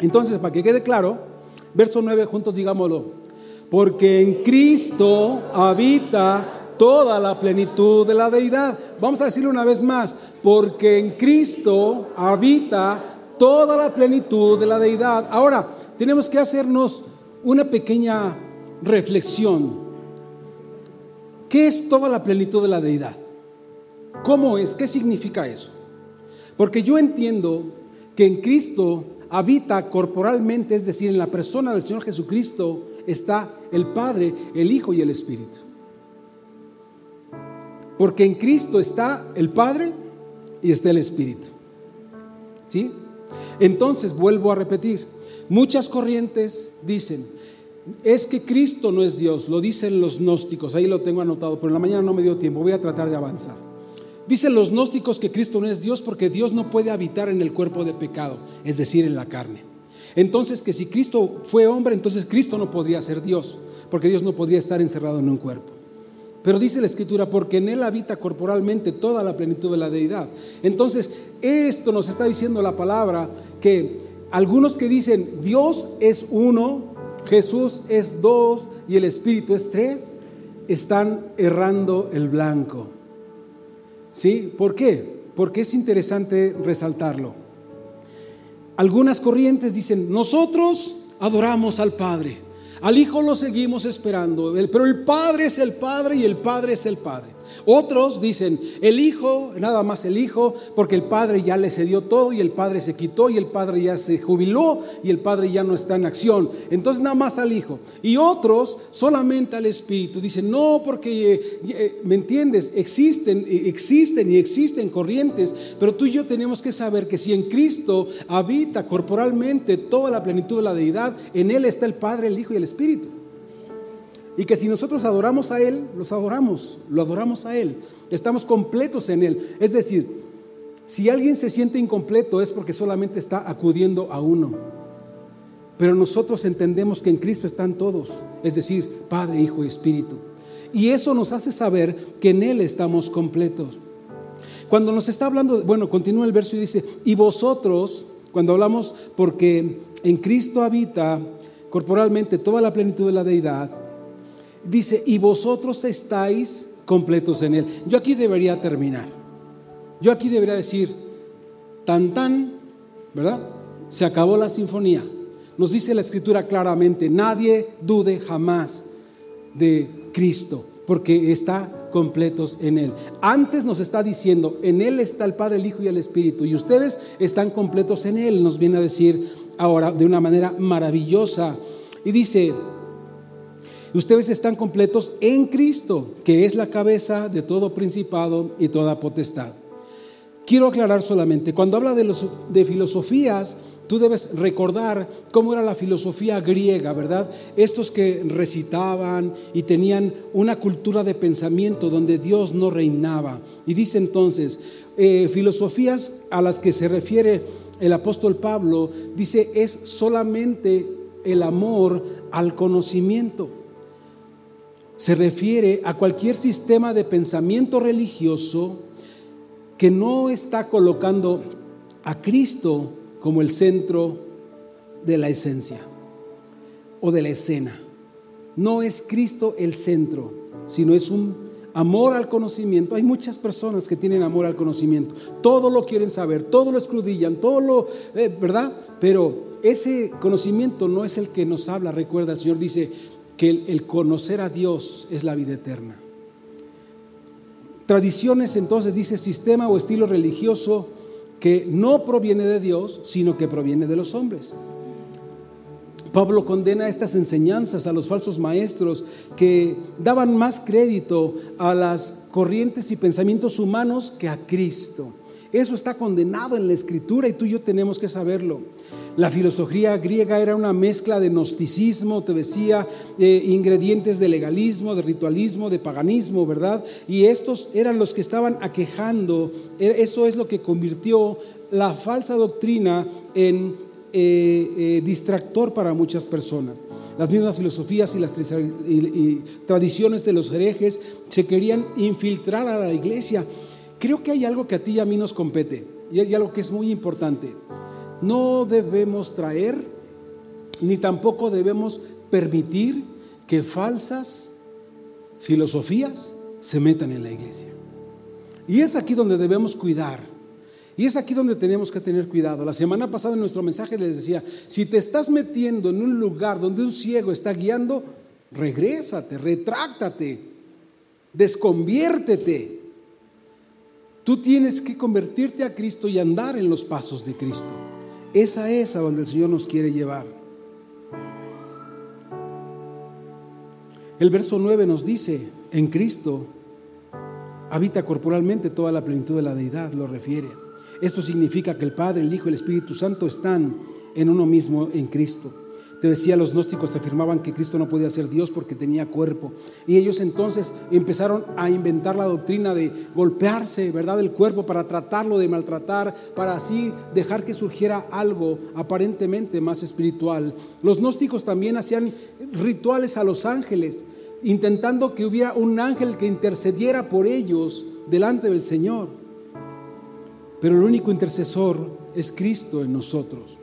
Entonces, para que quede claro, verso 9, juntos digámoslo. Porque en Cristo habita toda la plenitud de la deidad. Vamos a decirlo una vez más. Porque en Cristo habita toda la plenitud de la deidad. Ahora, tenemos que hacernos una pequeña reflexión. ¿Qué es toda la plenitud de la deidad? ¿Cómo es? ¿Qué significa eso? Porque yo entiendo que en Cristo habita corporalmente, es decir, en la persona del Señor Jesucristo está el Padre, el Hijo y el Espíritu. Porque en Cristo está el Padre y está el Espíritu. ¿Sí? Entonces, vuelvo a repetir, muchas corrientes dicen, es que Cristo no es Dios, lo dicen los gnósticos, ahí lo tengo anotado, pero en la mañana no me dio tiempo, voy a tratar de avanzar. Dicen los gnósticos que Cristo no es Dios porque Dios no puede habitar en el cuerpo de pecado, es decir, en la carne. Entonces que si Cristo fue hombre, entonces Cristo no podría ser Dios, porque Dios no podría estar encerrado en un cuerpo. Pero dice la escritura, porque en Él habita corporalmente toda la plenitud de la deidad. Entonces, esto nos está diciendo la palabra que algunos que dicen Dios es uno, Jesús es dos y el Espíritu es tres, están errando el blanco. ¿Sí? ¿Por qué? Porque es interesante resaltarlo. Algunas corrientes dicen, nosotros adoramos al Padre, al Hijo lo seguimos esperando, pero el Padre es el Padre y el Padre es el Padre. Otros dicen, el Hijo, nada más el Hijo, porque el Padre ya le cedió todo y el Padre se quitó y el Padre ya se jubiló y el Padre ya no está en acción. Entonces nada más al Hijo. Y otros solamente al Espíritu. Dicen, no, porque, eh, eh, ¿me entiendes? Existen, eh, existen y existen corrientes, pero tú y yo tenemos que saber que si en Cristo habita corporalmente toda la plenitud de la deidad, en Él está el Padre, el Hijo y el Espíritu. Y que si nosotros adoramos a Él, los adoramos, lo adoramos a Él. Estamos completos en Él. Es decir, si alguien se siente incompleto es porque solamente está acudiendo a uno. Pero nosotros entendemos que en Cristo están todos, es decir, Padre, Hijo y Espíritu. Y eso nos hace saber que en Él estamos completos. Cuando nos está hablando, bueno, continúa el verso y dice, y vosotros, cuando hablamos porque en Cristo habita corporalmente toda la plenitud de la deidad, dice, y vosotros estáis completos en Él. Yo aquí debería terminar. Yo aquí debería decir, tan tan, ¿verdad? se acabó la sinfonía. Nos dice la escritura claramente, nadie dude jamás de Cristo, porque está completos en Él. Antes nos está diciendo, en Él está el Padre, el Hijo y el Espíritu, y ustedes están completos en Él, nos viene a decir ahora de una manera maravillosa. Y dice, ustedes están completos en Cristo, que es la cabeza de todo principado y toda potestad. Quiero aclarar solamente, cuando habla de, los, de filosofías, tú debes recordar cómo era la filosofía griega, ¿verdad? Estos que recitaban y tenían una cultura de pensamiento donde Dios no reinaba. Y dice entonces, eh, filosofías a las que se refiere el apóstol Pablo, dice, es solamente el amor al conocimiento. Se refiere a cualquier sistema de pensamiento religioso que no está colocando a Cristo como el centro de la esencia o de la escena. No es Cristo el centro, sino es un amor al conocimiento. Hay muchas personas que tienen amor al conocimiento. Todo lo quieren saber, todo lo escudillan, todo lo, eh, ¿verdad? Pero ese conocimiento no es el que nos habla. Recuerda, el Señor dice que el conocer a Dios es la vida eterna. Tradiciones entonces dice sistema o estilo religioso que no proviene de Dios, sino que proviene de los hombres. Pablo condena estas enseñanzas a los falsos maestros que daban más crédito a las corrientes y pensamientos humanos que a Cristo. Eso está condenado en la escritura y tú y yo tenemos que saberlo. La filosofía griega era una mezcla de gnosticismo, te decía, ingredientes de legalismo, de ritualismo, de paganismo, ¿verdad? Y estos eran los que estaban aquejando. E, eso es lo que convirtió la falsa doctrina en eh, eh, distractor para muchas personas. Las mismas filosofías y las tradiciones de los herejes se querían infiltrar a la iglesia. Creo que hay algo que a ti y a mí nos compete y hay algo que es muy importante no debemos traer ni tampoco debemos permitir que falsas filosofías se metan en la iglesia. Y es aquí donde debemos cuidar. Y es aquí donde tenemos que tener cuidado. La semana pasada en nuestro mensaje les decía, si te estás metiendo en un lugar donde un ciego está guiando, regrésate, retráctate, desconviértete. Tú tienes que convertirte a Cristo y andar en los pasos de Cristo. Esa es a donde el Señor nos quiere llevar. El verso 9 nos dice, en Cristo habita corporalmente toda la plenitud de la deidad, lo refiere. Esto significa que el Padre, el Hijo y el Espíritu Santo están en uno mismo en Cristo. Te decía, los gnósticos afirmaban que Cristo no podía ser Dios porque tenía cuerpo. Y ellos entonces empezaron a inventar la doctrina de golpearse, ¿verdad?, el cuerpo para tratarlo de maltratar, para así dejar que surgiera algo aparentemente más espiritual. Los gnósticos también hacían rituales a los ángeles, intentando que hubiera un ángel que intercediera por ellos delante del Señor. Pero el único intercesor es Cristo en nosotros.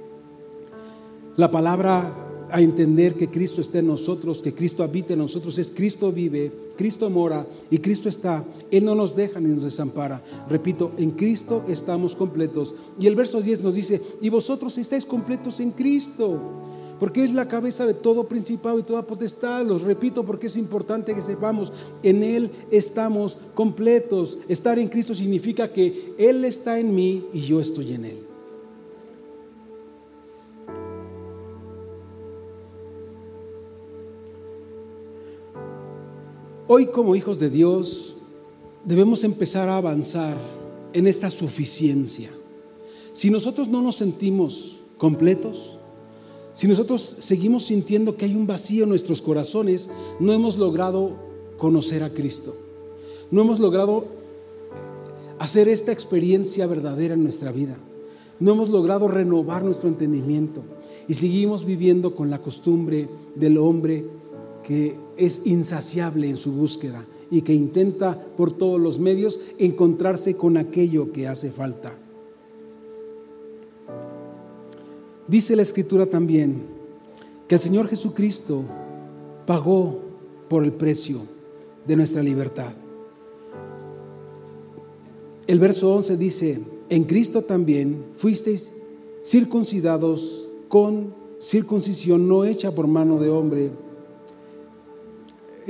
La palabra a entender que Cristo está en nosotros, que Cristo habita en nosotros, es Cristo vive, Cristo mora y Cristo está. Él no nos deja ni nos desampara. Repito, en Cristo estamos completos. Y el verso 10 nos dice, y vosotros estáis completos en Cristo. Porque es la cabeza de todo principado y toda potestad. Los repito porque es importante que sepamos, en Él estamos completos. Estar en Cristo significa que Él está en mí y yo estoy en Él. Hoy como hijos de Dios debemos empezar a avanzar en esta suficiencia. Si nosotros no nos sentimos completos, si nosotros seguimos sintiendo que hay un vacío en nuestros corazones, no hemos logrado conocer a Cristo. No hemos logrado hacer esta experiencia verdadera en nuestra vida. No hemos logrado renovar nuestro entendimiento y seguimos viviendo con la costumbre del hombre que es insaciable en su búsqueda y que intenta por todos los medios encontrarse con aquello que hace falta. Dice la escritura también que el Señor Jesucristo pagó por el precio de nuestra libertad. El verso 11 dice, en Cristo también fuisteis circuncidados con circuncisión no hecha por mano de hombre,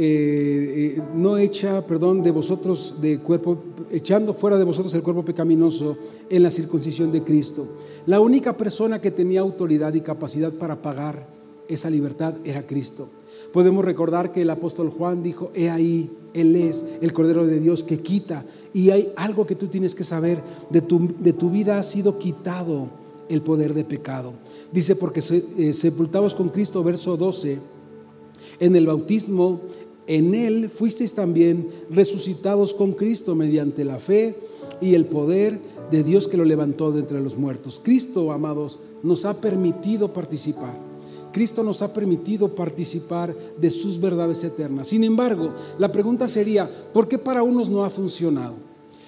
eh, eh, no hecha, perdón, de vosotros de cuerpo, echando fuera de vosotros el cuerpo pecaminoso en la circuncisión de Cristo. La única persona que tenía autoridad y capacidad para pagar esa libertad era Cristo. Podemos recordar que el apóstol Juan dijo, he ahí, Él es el Cordero de Dios que quita. Y hay algo que tú tienes que saber, de tu, de tu vida ha sido quitado el poder de pecado. Dice, porque eh, sepultados con Cristo, verso 12, en el bautismo, en Él fuisteis también resucitados con Cristo mediante la fe y el poder de Dios que lo levantó de entre los muertos. Cristo, amados, nos ha permitido participar Cristo nos ha permitido participar de sus verdades eternas. Sin embargo, la pregunta sería, ¿por qué para unos no ha funcionado?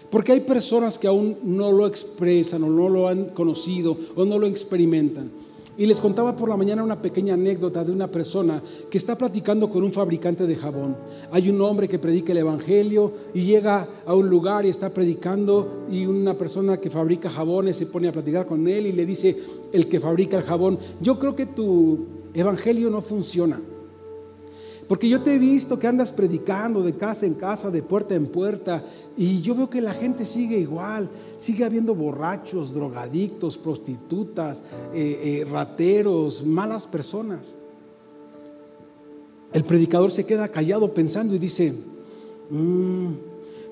Porque hay personas que aún no lo expresan o no lo han conocido o no lo experimentan. Y les contaba por la mañana una pequeña anécdota de una persona que está platicando con un fabricante de jabón. Hay un hombre que predica el Evangelio y llega a un lugar y está predicando y una persona que fabrica jabones se pone a platicar con él y le dice el que fabrica el jabón, yo creo que tu Evangelio no funciona. Porque yo te he visto que andas predicando de casa en casa, de puerta en puerta, y yo veo que la gente sigue igual, sigue habiendo borrachos, drogadictos, prostitutas, eh, eh, rateros, malas personas. El predicador se queda callado pensando y dice, mm",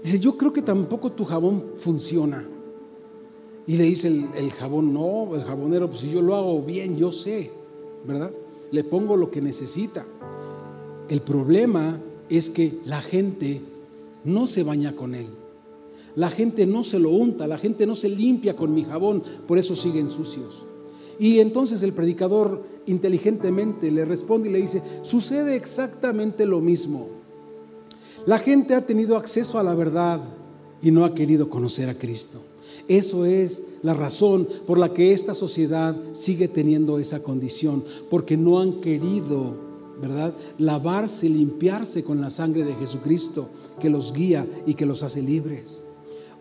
dice, yo creo que tampoco tu jabón funciona. Y le dice el, el jabón, no, el jabonero, pues si yo lo hago bien, yo sé, ¿verdad? Le pongo lo que necesita. El problema es que la gente no se baña con él. La gente no se lo unta, la gente no se limpia con mi jabón, por eso siguen sucios. Y entonces el predicador inteligentemente le responde y le dice, sucede exactamente lo mismo. La gente ha tenido acceso a la verdad y no ha querido conocer a Cristo. Eso es la razón por la que esta sociedad sigue teniendo esa condición, porque no han querido ¿verdad? Lavarse, limpiarse con la sangre de Jesucristo que los guía y que los hace libres.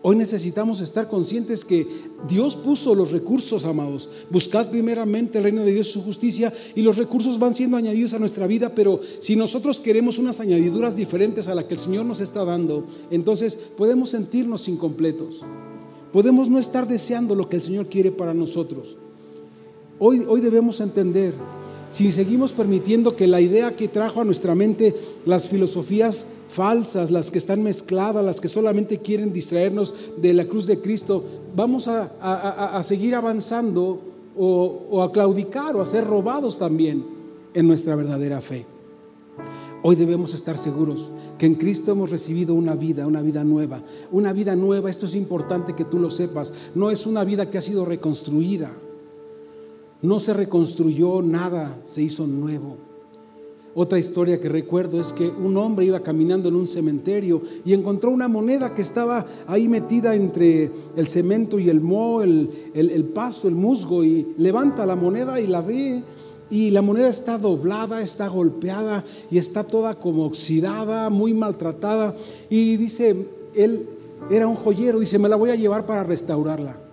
Hoy necesitamos estar conscientes que Dios puso los recursos, amados. Buscad primeramente el reino de Dios y su justicia y los recursos van siendo añadidos a nuestra vida, pero si nosotros queremos unas añadiduras diferentes a las que el Señor nos está dando, entonces podemos sentirnos incompletos. Podemos no estar deseando lo que el Señor quiere para nosotros. Hoy, hoy debemos entender si seguimos permitiendo que la idea que trajo a nuestra mente las filosofías falsas, las que están mezcladas, las que solamente quieren distraernos de la cruz de Cristo, vamos a, seguir avanzando o, a claudicar o a ser robados también en nuestra verdadera fe. Hoy debemos estar seguros que en Cristo hemos recibido una vida, una vida nueva. Una vida nueva, esto es importante que tú lo sepas, no es una vida que ha sido reconstruida no se reconstruyó nada, se hizo nuevo. Otra historia que recuerdo es que un hombre iba caminando en un cementerio y encontró una moneda que estaba ahí metida entre el cemento y el moho, el, el, pasto, el musgo, y levanta la moneda y la ve y la moneda está doblada, está golpeada y está toda como oxidada, muy maltratada. Y dice, él era un joyero, dice, me la voy a llevar para restaurarla.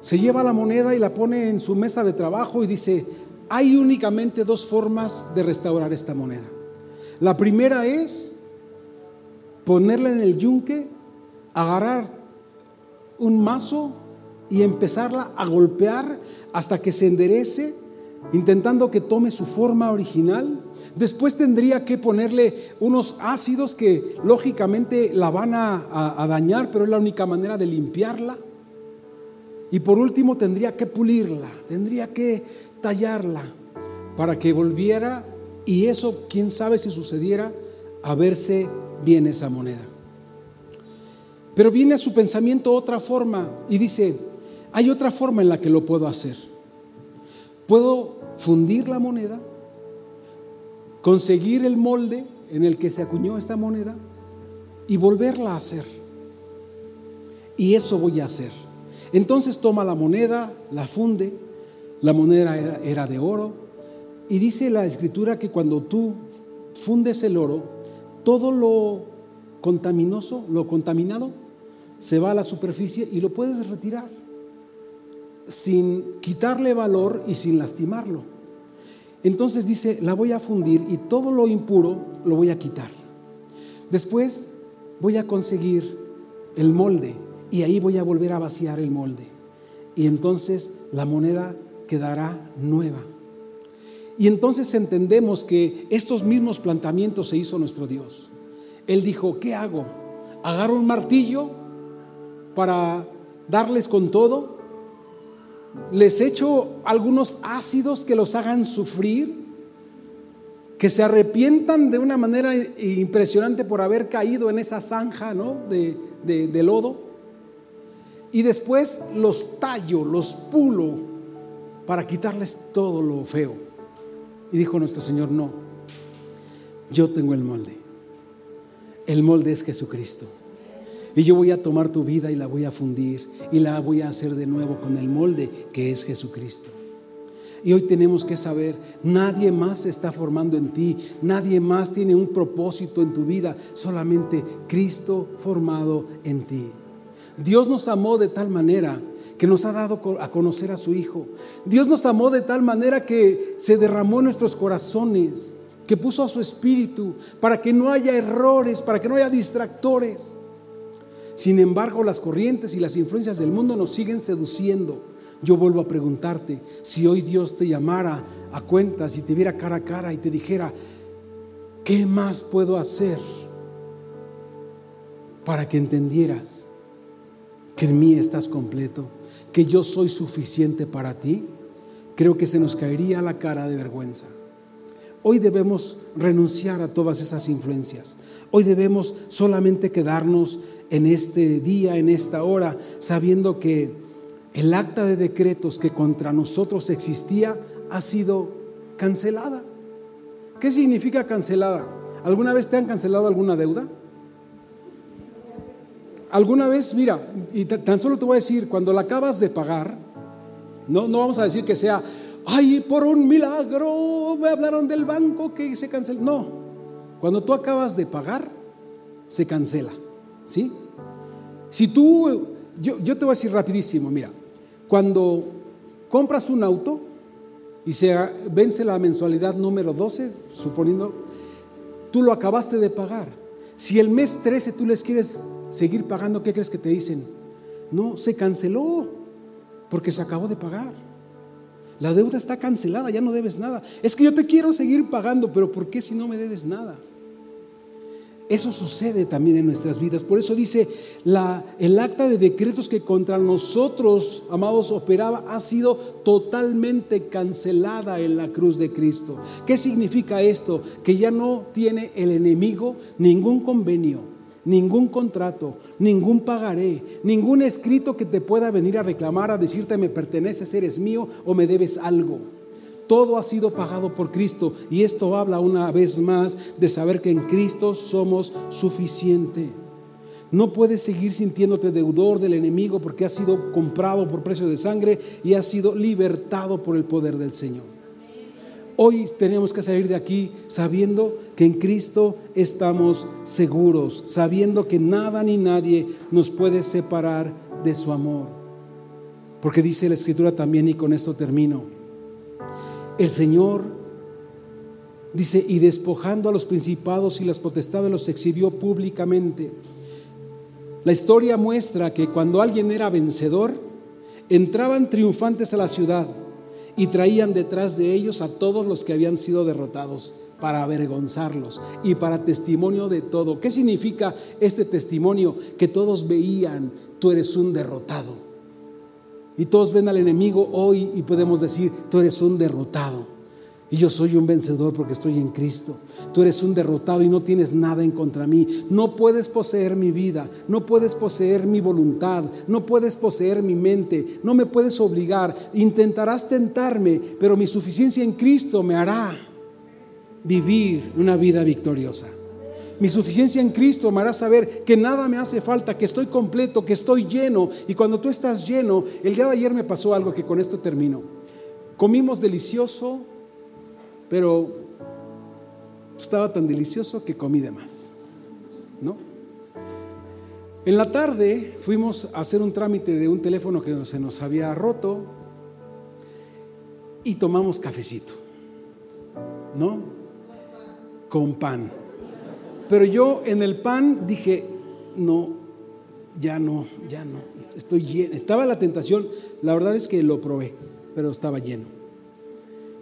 Se lleva la moneda y la pone en su mesa de trabajo y dice, hay únicamente dos formas de restaurar esta moneda. La primera es ponerla en el yunque, agarrar un mazo y empezarla a golpear hasta que se enderece, intentando que tome su forma original. Después tendría que ponerle unos ácidos que lógicamente la van a, dañar, pero es la única manera de limpiarla. Y por último tendría que pulirla, tendría que tallarla para que volviera y eso, quién sabe si sucediera, a verse bien esa moneda. Pero viene a su pensamiento otra forma y dice, hay otra forma en la que lo puedo hacer. Puedo fundir la moneda, conseguir el molde en el que se acuñó esta moneda y volverla a hacer. Y eso voy a hacer. Entonces toma la moneda, la funde, la moneda era, de oro, y dice la escritura que cuando tú fundes el oro, todo lo contaminoso, lo contaminado, se va a la superficie y lo puedes retirar. sin quitarle valor y sin lastimarlo. Entonces dice, la voy a fundir y todo lo impuro lo voy a quitar. Después voy a conseguir el molde y ahí voy a volver a vaciar el molde. Y entonces la moneda quedará nueva. Y entonces entendemos que estos mismos planteamientos se hizo nuestro Dios. Él dijo, ¿qué hago? ¿Agarro un martillo para darles con todo? ¿Les echo algunos ácidos que los hagan sufrir? que se arrepientan de una manera impresionante por haber caído en esa zanja ¿no? de, de lodo. Y después los tallo, los pulo para quitarles todo lo feo. Y dijo nuestro Señor, no, yo tengo el molde. El molde es Jesucristo. Y yo voy a tomar tu vida y la voy a fundir y la voy a hacer de nuevo con el molde que es Jesucristo. Y hoy tenemos que saber, nadie más se está formando en ti, nadie más tiene un propósito en tu vida, solamente Cristo formado en ti. Dios nos amó de tal manera que nos ha dado a conocer a su Hijo. Dios nos amó de tal manera que se derramó en nuestros corazones, que puso a su Espíritu para que no haya errores, para que no haya distractores. Sin embargo, las corrientes y las influencias del mundo nos siguen seduciendo yo vuelvo a preguntarte, si hoy Dios te llamara a cuenta, si te viera cara a cara y te dijera, ¿qué más puedo hacer para que entendieras que en mí estás completo, que yo soy suficiente para ti? Creo que se nos caería la cara de vergüenza. Hoy debemos renunciar a todas esas influencias. Hoy debemos solamente quedarnos en este día, en esta hora, sabiendo que el acta de decretos que contra nosotros existía ha sido cancelada. ¿Qué significa cancelada? ¿Alguna vez te han cancelado alguna deuda? ¿Alguna vez, mira, y tan solo te voy a decir, cuando la acabas de pagar, no, no vamos a decir que sea, ay, por un milagro me hablaron del banco que se canceló. No, cuando tú acabas de pagar, se cancela, ¿sí? Si tú, yo, yo te voy a decir rapidísimo, mira, cuando compras un auto y se vence la mensualidad número 12, suponiendo, tú lo acabaste de pagar. Si el mes 13 tú les quieres seguir pagando, ¿qué crees que te dicen? No, se canceló porque se acabó de pagar. La deuda está cancelada, ya no debes nada. Es que yo te quiero seguir pagando, pero ¿por qué si no me debes nada? Eso sucede también en nuestras vidas. Por eso dice, la, el acta de decretos que contra nosotros, amados, operaba, ha sido totalmente cancelada en la cruz de Cristo. ¿Qué significa esto? Que ya no tiene el enemigo ningún convenio, ningún contrato, ningún pagaré, ningún escrito que te pueda venir a reclamar, a decirte me perteneces, eres mío o me debes algo. Todo ha sido pagado por Cristo y esto habla una vez más de saber que en Cristo somos suficiente. No puedes seguir sintiéndote deudor del enemigo porque has sido comprado por precio de sangre y has sido libertado por el poder del Señor. Hoy tenemos que salir de aquí sabiendo que en Cristo estamos seguros, sabiendo que nada ni nadie nos puede separar de su amor. Porque dice la Escritura también, y con esto termino, el Señor dice, y despojando a los principados y las potestades los exhibió públicamente. La historia muestra que cuando alguien era vencedor, entraban triunfantes a la ciudad y traían detrás de ellos a todos los que habían sido derrotados para avergonzarlos y para testimonio de todo. ¿Qué significa este testimonio? Que todos veían, tú eres un derrotado y todos ven al enemigo hoy y podemos decir, tú eres un derrotado. Y yo soy un vencedor porque estoy en Cristo. Tú eres un derrotado y no tienes nada en contra mí. No puedes poseer mi vida, no puedes poseer mi voluntad, no puedes poseer mi mente, no me puedes obligar. Intentarás tentarme, pero mi suficiencia en Cristo me hará vivir una vida victoriosa. Mi suficiencia en Cristo me hará saber que nada me hace falta, que estoy completo, que estoy lleno. Y cuando tú estás lleno, el día de ayer me pasó algo que con esto termino. Comimos delicioso, pero estaba tan delicioso que comí de más. ¿No? En la tarde fuimos a hacer un trámite de un teléfono que se nos había roto y tomamos cafecito, ¿no? Con pan. Pero yo en el pan dije, no, ya no, ya no, estoy lleno. Estaba la tentación, la verdad es que lo probé, pero estaba lleno.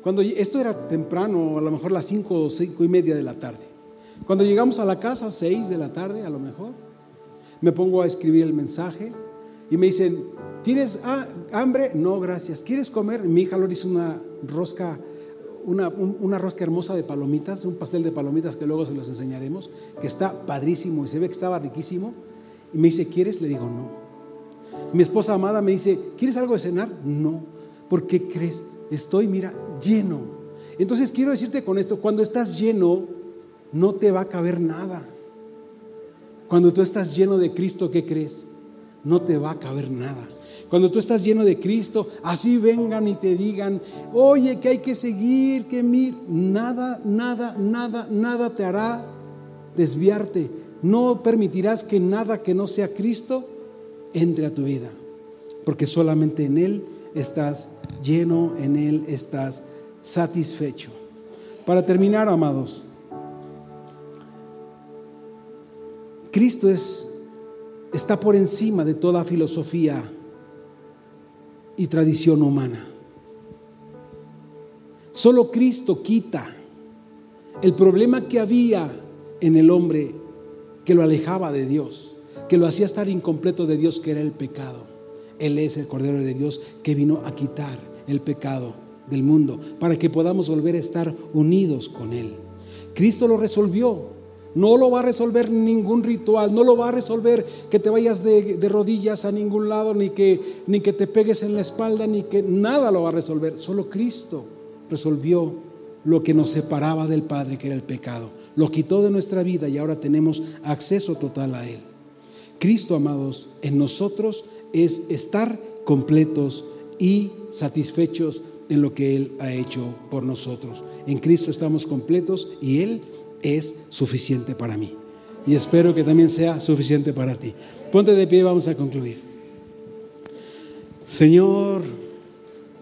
Cuando esto era temprano, a lo mejor las cinco o cinco y media de la tarde. Cuando llegamos a la casa, seis de la tarde a lo mejor, me pongo a escribir el mensaje y me dicen, ¿tienes hambre? No, gracias. ¿Quieres comer? Mi hija lo hizo una rosca, una, una, rosca hermosa de palomitas, un pastel de palomitas que luego se los enseñaremos, que está padrísimo y se ve que estaba riquísimo. Y me dice, ¿quieres? Le digo, no. Mi esposa amada me dice, ¿quieres algo de cenar? No. ¿Por qué crees? Estoy, mira, lleno. Entonces quiero decirte con esto, cuando estás lleno, no te va a caber nada. Cuando tú estás lleno de Cristo, ¿qué crees? No te va a caber nada. Cuando tú estás lleno de Cristo, así vengan y te digan, oye, que hay que seguir, que mir, nada, nada, nada, nada te hará desviarte. No permitirás que nada que no sea Cristo entre a tu vida, porque solamente en Él estás lleno, en Él estás satisfecho. Para terminar, amados, Cristo es, está por encima de toda filosofía y tradición humana. Solo Cristo quita el problema que había en el hombre que lo alejaba de Dios, que lo hacía estar incompleto de Dios, que era el pecado. Él es el Cordero de Dios que vino a quitar el pecado del mundo para que podamos volver a estar unidos con Él. Cristo lo resolvió. No lo va a resolver ningún ritual, no lo va a resolver que te vayas de, rodillas a ningún lado, ni que, ni que te pegues en la espalda, ni que nada lo va a resolver. Solo Cristo resolvió lo que nos separaba del Padre, que era el pecado. Lo quitó de nuestra vida y ahora tenemos acceso total a Él. Cristo, amados, en nosotros es estar completos y satisfechos en lo que Él ha hecho por nosotros. En Cristo estamos completos y Él es suficiente para mí. Y espero que también sea suficiente para ti. Ponte de pie, vamos a concluir. Señor,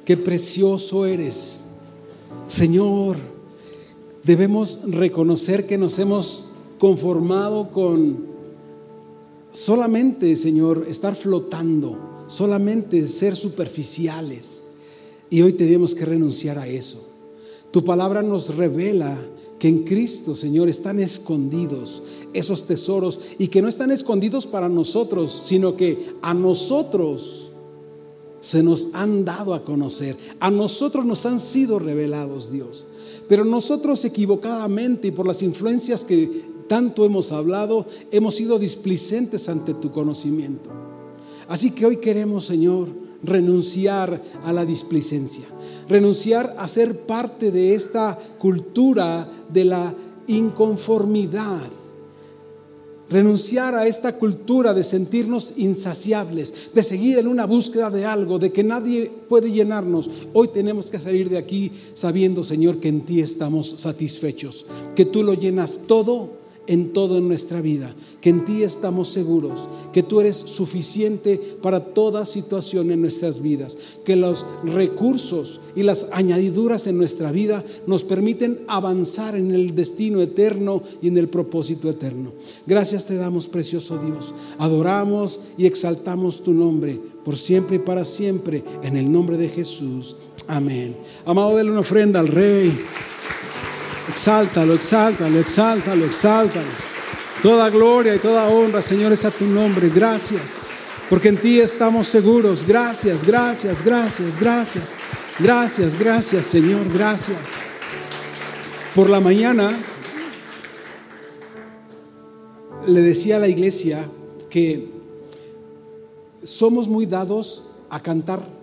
qué precioso eres. Señor, debemos reconocer que nos hemos conformado con solamente, Señor, estar flotando, solamente ser superficiales. Y hoy tenemos que renunciar a eso. Tu palabra nos revela que en Cristo, Señor, están escondidos esos tesoros y que no están escondidos para nosotros, sino que a nosotros se nos han dado a conocer, a nosotros nos han sido revelados, Dios. Pero nosotros equivocadamente y por las influencias que tanto hemos hablado, hemos sido displicentes ante tu conocimiento. Así que hoy queremos, Señor, renunciar a la displicencia renunciar a ser parte de esta cultura de la inconformidad. Renunciar a esta cultura de sentirnos insaciables, de seguir en una búsqueda de algo, de que nadie puede llenarnos. Hoy tenemos que salir de aquí sabiendo, Señor, que en ti estamos satisfechos, que tú lo llenas todo en todo en nuestra vida, que en ti estamos seguros, que tú eres suficiente para toda situación en nuestras vidas, que los recursos y las añadiduras en nuestra vida nos permiten avanzar en el destino eterno y en el propósito eterno. Gracias te damos, precioso Dios. Adoramos y exaltamos tu nombre por siempre y para siempre, en el nombre de Jesús. Amén. Amado, déle una ofrenda al Rey. Exáltalo, exáltalo, exáltalo, exáltalo. Toda gloria y toda honra, Señor, es a tu nombre. Gracias, porque en ti estamos seguros. Gracias, gracias, gracias, gracias. Gracias, gracias, Señor, gracias. Por la mañana le decía a la iglesia que somos muy dados a cantar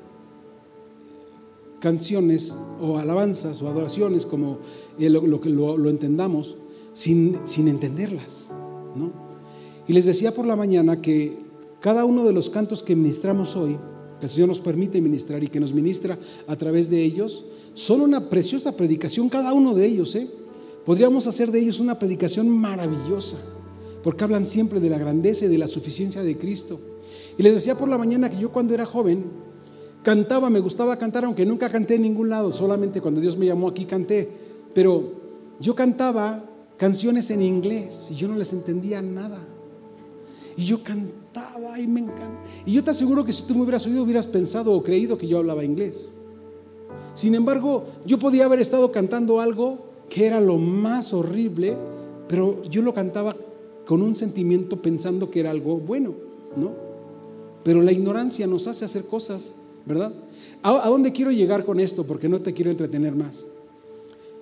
canciones o alabanzas o adoraciones, como eh, lo, que lo, entendamos, sin, sin entenderlas. ¿no? Y les decía por la mañana que cada uno de los cantos que ministramos hoy, que el Señor nos permite ministrar y que nos ministra a través de ellos, son una preciosa predicación, cada uno de ellos. ¿eh? Podríamos hacer de ellos una predicación maravillosa, porque hablan siempre de la grandeza y de la suficiencia de Cristo. Y les decía por la mañana que yo cuando era joven, cantaba, me gustaba cantar, aunque nunca canté en ningún lado, solamente cuando Dios me llamó aquí canté. Pero yo cantaba canciones en inglés y yo no les entendía nada. Y yo cantaba y me encantaba. Y yo te aseguro que si tú me hubieras oído, hubieras pensado o creído que yo hablaba inglés. Sin embargo, yo podía haber estado cantando algo que era lo más horrible, pero yo lo cantaba con un sentimiento pensando que era algo bueno, ¿no? Pero la ignorancia nos hace hacer cosas, ¿verdad? ¿A, dónde quiero llegar con esto? Porque no te quiero entretener más.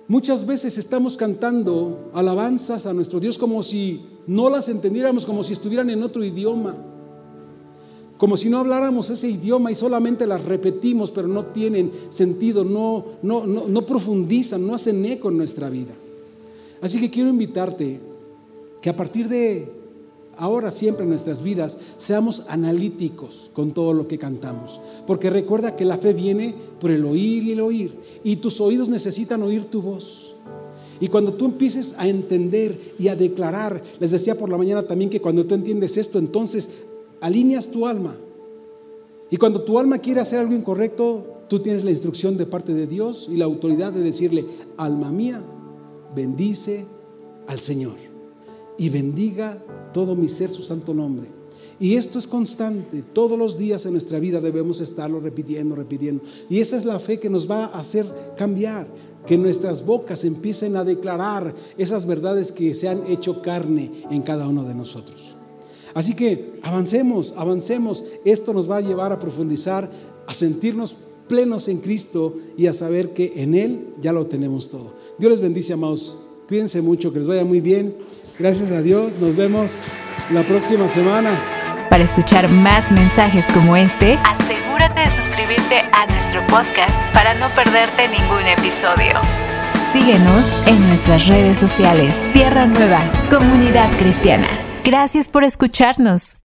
Muchas veces estamos cantando alabanzas a nuestro Dios como si no las entendiéramos, como si estuvieran en otro idioma, como si no habláramos ese idioma y solamente las repetimos, pero no tienen sentido, no, no, no, no profundizan, no hacen eco en nuestra vida. Así que quiero invitarte que a partir de ahora siempre en nuestras vidas seamos analíticos con todo lo que cantamos. Porque recuerda que la fe viene por el oír y el oír. Y tus oídos necesitan oír tu voz. Y cuando tú empieces a entender y a declarar, les decía por la mañana también que cuando tú entiendes esto, entonces alineas tu alma. Y cuando tu alma quiere hacer algo incorrecto, tú tienes la instrucción de parte de Dios y la autoridad de decirle, alma mía, bendice al Señor y bendiga todo mi ser su santo nombre. Y esto es constante, todos los días en nuestra vida debemos estarlo repitiendo, repitiendo. Y esa es la fe que nos va a hacer cambiar, que nuestras bocas empiecen a declarar esas verdades que se han hecho carne en cada uno de nosotros. Así que avancemos, avancemos. Esto nos va a llevar a profundizar, a sentirnos plenos en Cristo y a saber que en Él ya lo tenemos todo. Dios les bendice, amados. Cuídense mucho, que les vaya muy bien. Gracias a Dios. Nos vemos la próxima semana. Para escuchar más mensajes como este, asegúrate de suscribirte a nuestro podcast para no perderte ningún episodio. Síguenos en nuestras redes sociales. Tierra Nueva, Comunidad Cristiana. Gracias por escucharnos.